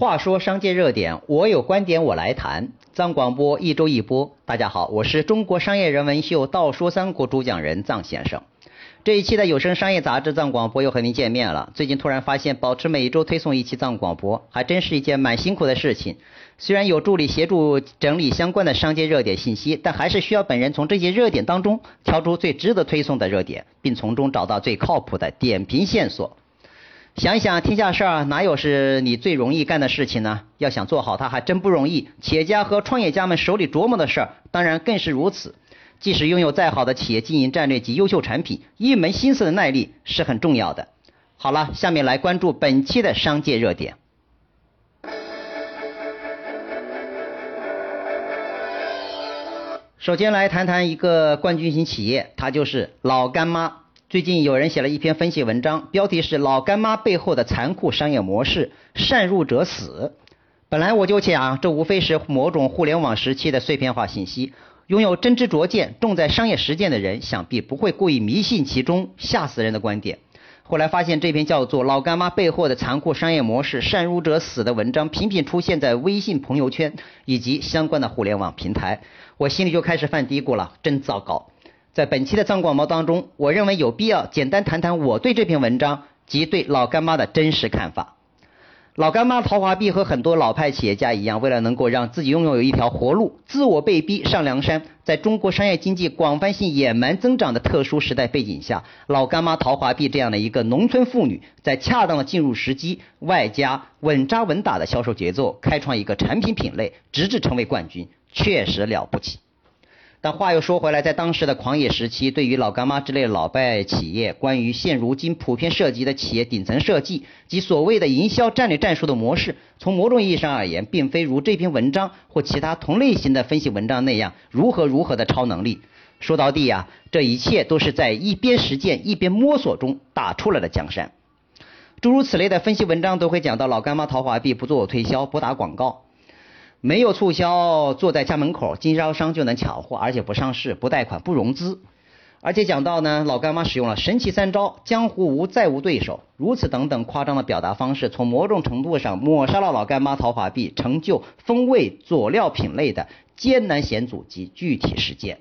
话说商界热点，我有观点我来谈。藏广播一周一播，大家好，我是中国商业人文秀《道说三国》主讲人藏先生。这一期的有声商业杂志藏广播又和您见面了。最近突然发现，保持每周推送一期藏广播，还真是一件蛮辛苦的事情。虽然有助理协助整理相关的商界热点信息，但还是需要本人从这些热点当中挑出最值得推送的热点，并从中找到最靠谱的点评线索。想一想，天下事儿哪有是你最容易干的事情呢？要想做好它，还真不容易。企业家和创业家们手里琢磨的事儿，当然更是如此。即使拥有再好的企业经营战略及优秀产品，一门心思的耐力是很重要的。好了，下面来关注本期的商界热点。首先来谈谈一个冠军型企业，它就是老干妈。最近有人写了一篇分析文章，标题是“老干妈背后的残酷商业模式，善入者死”。本来我就想，这无非是某种互联网时期的碎片化信息。拥有真知灼见、重在商业实践的人，想必不会故意迷信其中吓死人的观点。后来发现，这篇叫做《老干妈背后的残酷商业模式，善入者死》的文章，频频出现在微信朋友圈以及相关的互联网平台，我心里就开始犯嘀咕了，真糟糕。在本期的藏广播当中，我认为有必要简单谈谈我对这篇文章及对老干妈的真实看法。老干妈陶华碧和很多老派企业家一样，为了能够让自己拥有一条活路，自我被逼上梁山。在中国商业经济广泛性野蛮增长的特殊时代背景下，老干妈陶华碧这样的一个农村妇女，在恰当的进入时机，外加稳扎稳打的销售节奏，开创一个产品品类，直至成为冠军，确实了不起。但话又说回来，在当时的狂野时期，对于老干妈之类的老败企业，关于现如今普遍涉及的企业顶层设计及所谓的营销战略战术的模式，从某种意义上而言，并非如这篇文章或其他同类型的分析文章那样如何如何的超能力。说到底啊，这一切都是在一边实践一边摸索中打出来的江山。诸如此类的分析文章都会讲到，老干妈陶华碧不做推销，不打广告。没有促销，坐在家门口，经销商就能抢货，而且不上市、不贷款、不融资。而且讲到呢，老干妈使用了神奇三招，江湖无再无对手，如此等等夸张的表达方式，从某种程度上抹杀了老干妈陶华碧成就风味佐料品类的艰难险阻及具体实践。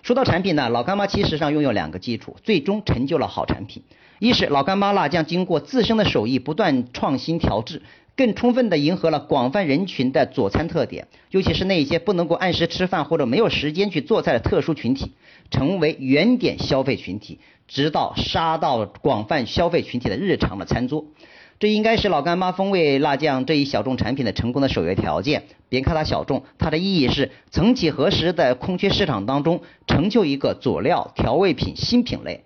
说到产品呢，老干妈其实上拥有两个基础，最终成就了好产品。一是老干妈辣酱经过自身的手艺不断创新调制。更充分地迎合了广泛人群的佐餐特点，尤其是那些不能够按时吃饭或者没有时间去做菜的特殊群体，成为原点消费群体，直到杀到广泛消费群体的日常的餐桌。这应该是老干妈风味辣酱这一小众产品的成功的首要条件。别看它小众，它的意义是曾几何时的空缺市场当中成就一个佐料调味品新品类，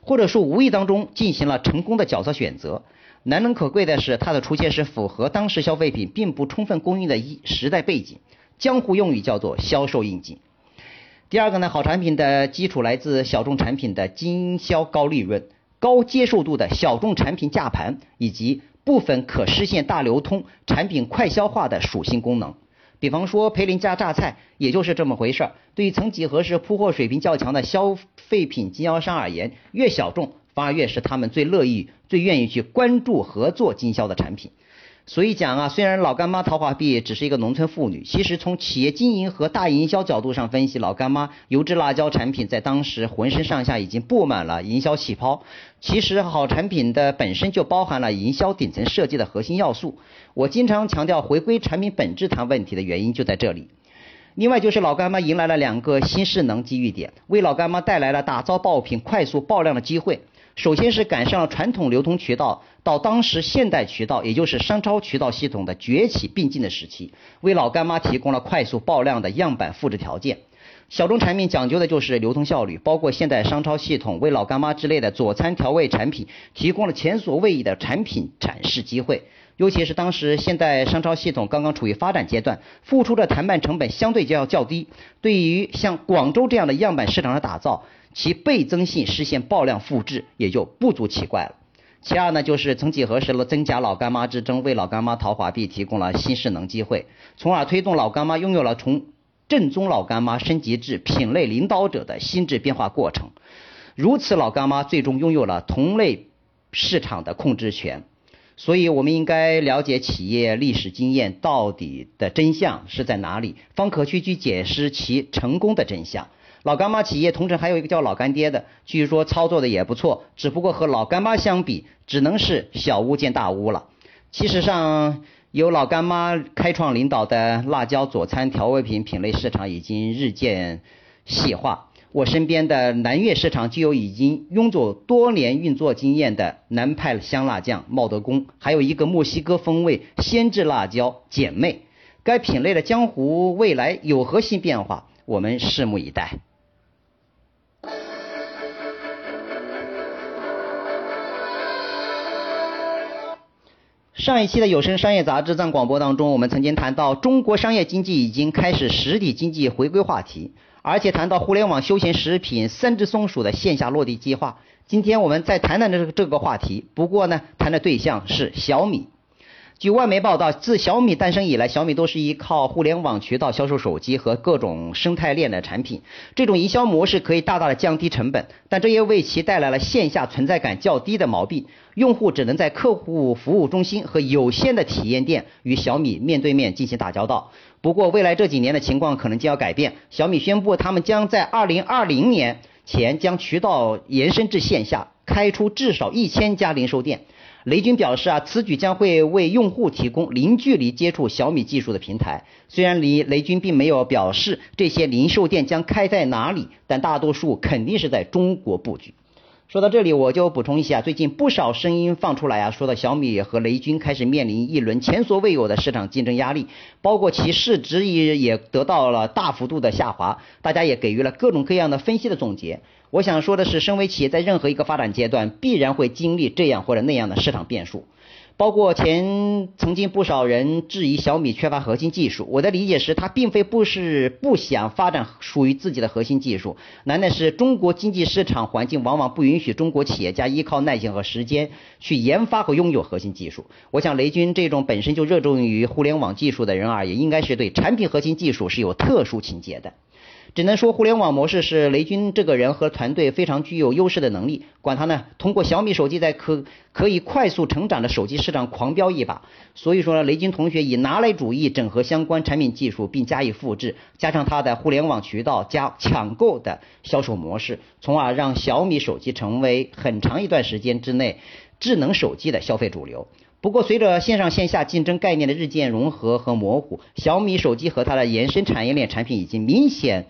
或者说无意当中进行了成功的角色选择。难能可贵的是，它的出现是符合当时消费品并不充分供应的一时代背景，江湖用语叫做销售应景。第二个呢，好产品的基础来自小众产品的经销高利润、高接受度的小众产品价盘，以及部分可实现大流通、产品快消化的属性功能。比方说培林家榨菜，也就是这么回事儿。对于曾几何时铺货水平较强的消费品经销商而言，越小众。反而越是他们最乐意、最愿意去关注合作经销的产品。所以讲啊，虽然老干妈陶华碧只是一个农村妇女，其实从企业经营和大营销角度上分析，老干妈油脂辣椒产品在当时浑身上下已经布满了营销气泡。其实好产品的本身就包含了营销顶层设计的核心要素。我经常强调回归产品本质谈问题的原因就在这里。另外就是老干妈迎来了两个新势能机遇点，为老干妈带来了打造爆品快速爆量的机会。首先是赶上了传统流通渠道到当时现代渠道，也就是商超渠道系统的崛起并进的时期，为老干妈提供了快速爆量的样板复制条件。小众产品讲究的就是流通效率，包括现代商超系统为老干妈之类的佐餐调味产品提供了前所未有的产品展示机会。尤其是当时现代商超系统刚刚处于发展阶段，付出的谈判成本相对就要较低，对于像广州这样的样板市场的打造。其倍增性实现爆量复制也就不足奇怪了。其二呢，就是曾几何时的真假老干妈之争，为老干妈陶华碧提供了新势能机会，从而推动老干妈拥有了从正宗老干妈升级至品类领导者的心智变化过程。如此，老干妈最终拥有了同类市场的控制权。所以我们应该了解企业历史经验到底的真相是在哪里，方可去去解释其成功的真相。老干妈企业同城还有一个叫老干爹的，据说操作的也不错，只不过和老干妈相比，只能是小巫见大巫了。其实上，由老干妈开创领导的辣椒佐餐调味品品类市场已经日渐细化。我身边的南粤市场就有已经拥有多年运作经验的南派香辣酱茂德宫，还有一个墨西哥风味鲜制辣椒简妹。该品类的江湖未来有何新变化？我们拭目以待。上一期的有声商业杂志在广播当中，我们曾经谈到中国商业经济已经开始实体经济回归话题，而且谈到互联网休闲食品三只松鼠的线下落地计划。今天我们再谈谈这个这个话题，不过呢，谈的对象是小米。据外媒报道，自小米诞生以来，小米都是依靠互联网渠道销售手机和各种生态链的产品。这种营销模式可以大大的降低成本，但这也为其带来了线下存在感较低的毛病。用户只能在客户服务中心和有限的体验店与小米面对面进行打交道。不过，未来这几年的情况可能将要改变。小米宣布，他们将在2020年前将渠道延伸至线下，开出至少一千家零售店。雷军表示啊，此举将会为用户提供零距离接触小米技术的平台。虽然雷雷军并没有表示这些零售店将开在哪里，但大多数肯定是在中国布局。说到这里，我就补充一下，最近不少声音放出来啊，说到小米和雷军开始面临一轮前所未有的市场竞争压力，包括其市值也也得到了大幅度的下滑。大家也给予了各种各样的分析的总结。我想说的是，身为企业，在任何一个发展阶段，必然会经历这样或者那样的市场变数。包括前曾经不少人质疑小米缺乏核心技术，我的理解是，他并非不是不想发展属于自己的核心技术，难的是中国经济市场环境往往不允许中国企业家依靠耐心和时间去研发和拥有核心技术。我想，雷军这种本身就热衷于互联网技术的人而言，应该是对产品核心技术是有特殊情结的。只能说，互联网模式是雷军这个人和团队非常具有优势的能力。管他呢，通过小米手机在可可以快速成长的手机市场狂飙一把。所以说呢，雷军同学以拿来主义整合相关产品技术，并加以复制，加上他的互联网渠道加抢购的销售模式，从而让小米手机成为很长一段时间之内智能手机的消费主流。不过，随着线上线下竞争概念的日渐融合和模糊，小米手机和它的延伸产业链产品已经明显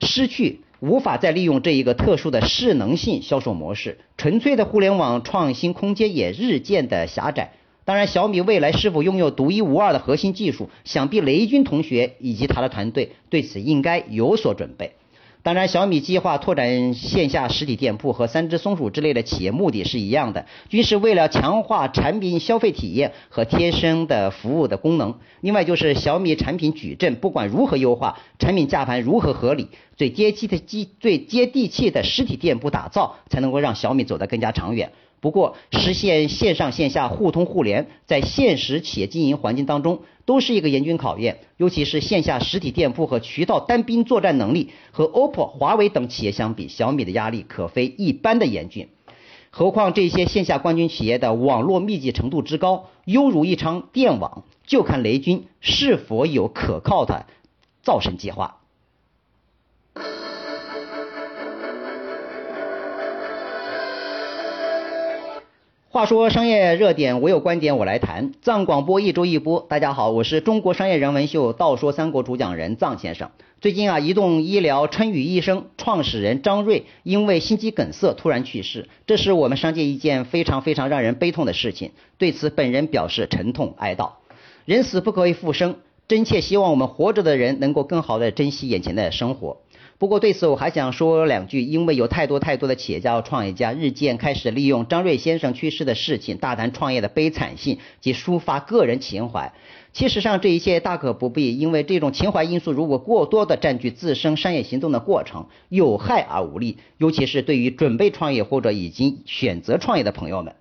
失去无法再利用这一个特殊的势能性销售模式，纯粹的互联网创新空间也日渐的狭窄。当然，小米未来是否拥有独一无二的核心技术，想必雷军同学以及他的团队对此应该有所准备。当然，小米计划拓展线下实体店铺和三只松鼠之类的企业目的是一样的，均是为了强化产品消费体验和贴身的服务的功能。另外就是小米产品矩阵，不管如何优化，产品价盘如何合理，最接地的机最接地气的实体店铺打造，才能够让小米走得更加长远。不过，实现线上线下互通互联，在现实企业经营环境当中，都是一个严峻考验。尤其是线下实体店铺和渠道单兵作战能力，和 OPPO、华为等企业相比，小米的压力可非一般的严峻。何况这些线下冠军企业的网络密集程度之高，犹如一场电网，就看雷军是否有可靠的造神计划。话说商业热点，我有观点，我来谈。藏广播一周一播，大家好，我是中国商业人文秀《道说三国》主讲人藏先生。最近啊，移动医疗春雨医生创始人张瑞因为心肌梗塞突然去世，这是我们商界一件非常非常让人悲痛的事情。对此，本人表示沉痛哀悼。人死不可以复生，真切希望我们活着的人能够更好的珍惜眼前的生活。不过对此我还想说两句，因为有太多太多的企业家和创业家日渐开始利用张瑞先生去世的事情，大谈创业的悲惨性及抒发个人情怀。其实上这一切大可不必，因为这种情怀因素如果过多的占据自身商业行动的过程，有害而无利，尤其是对于准备创业或者已经选择创业的朋友们。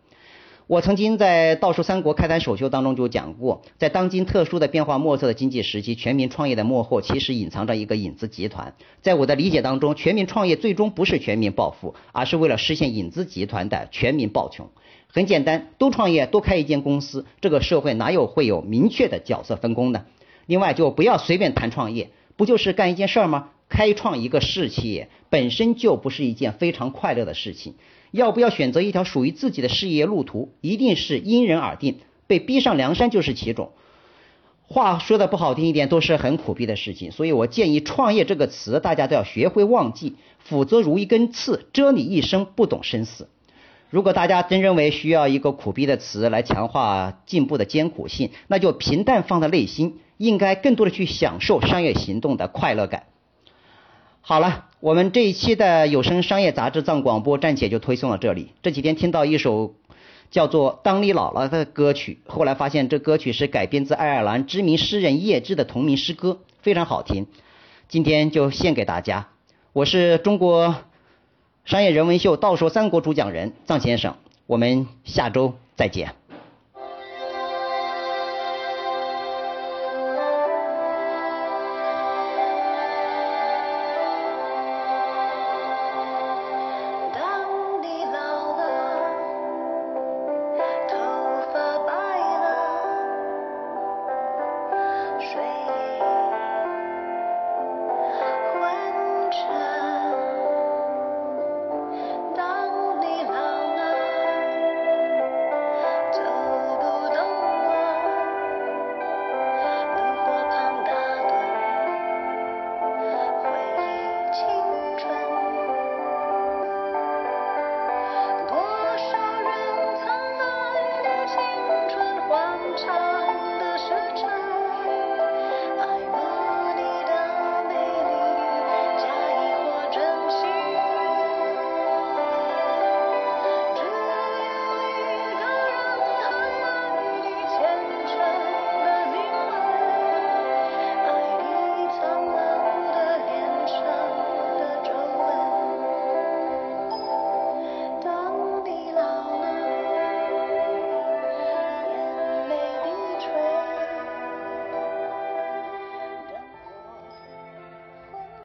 我曾经在《道术三国开坛首秀》当中就讲过，在当今特殊的变化莫测的经济时期，全民创业的幕后其实隐藏着一个影子集团。在我的理解当中，全民创业最终不是全民暴富，而是为了实现影子集团的全民暴穷。很简单，都创业，多开一间公司，这个社会哪有会有明确的角色分工呢？另外，就不要随便谈创业，不就是干一件事儿吗？开创一个事业本身就不是一件非常快乐的事情，要不要选择一条属于自己的事业路途，一定是因人而定。被逼上梁山就是其中。话说的不好听一点，都是很苦逼的事情。所以我建议“创业”这个词，大家都要学会忘记，否则如一根刺，蛰你一生不懂生死。如果大家真认为需要一个苦逼的词来强化进步的艰苦性，那就平淡放在内心，应该更多的去享受商业行动的快乐感。好了，我们这一期的有声商业杂志藏广播暂且就推送到这里。这几天听到一首叫做《当你老了》的歌曲，后来发现这歌曲是改编自爱尔兰知名诗人叶芝的同名诗歌，非常好听。今天就献给大家。我是中国商业人文秀《道说三国》主讲人藏先生，我们下周再见。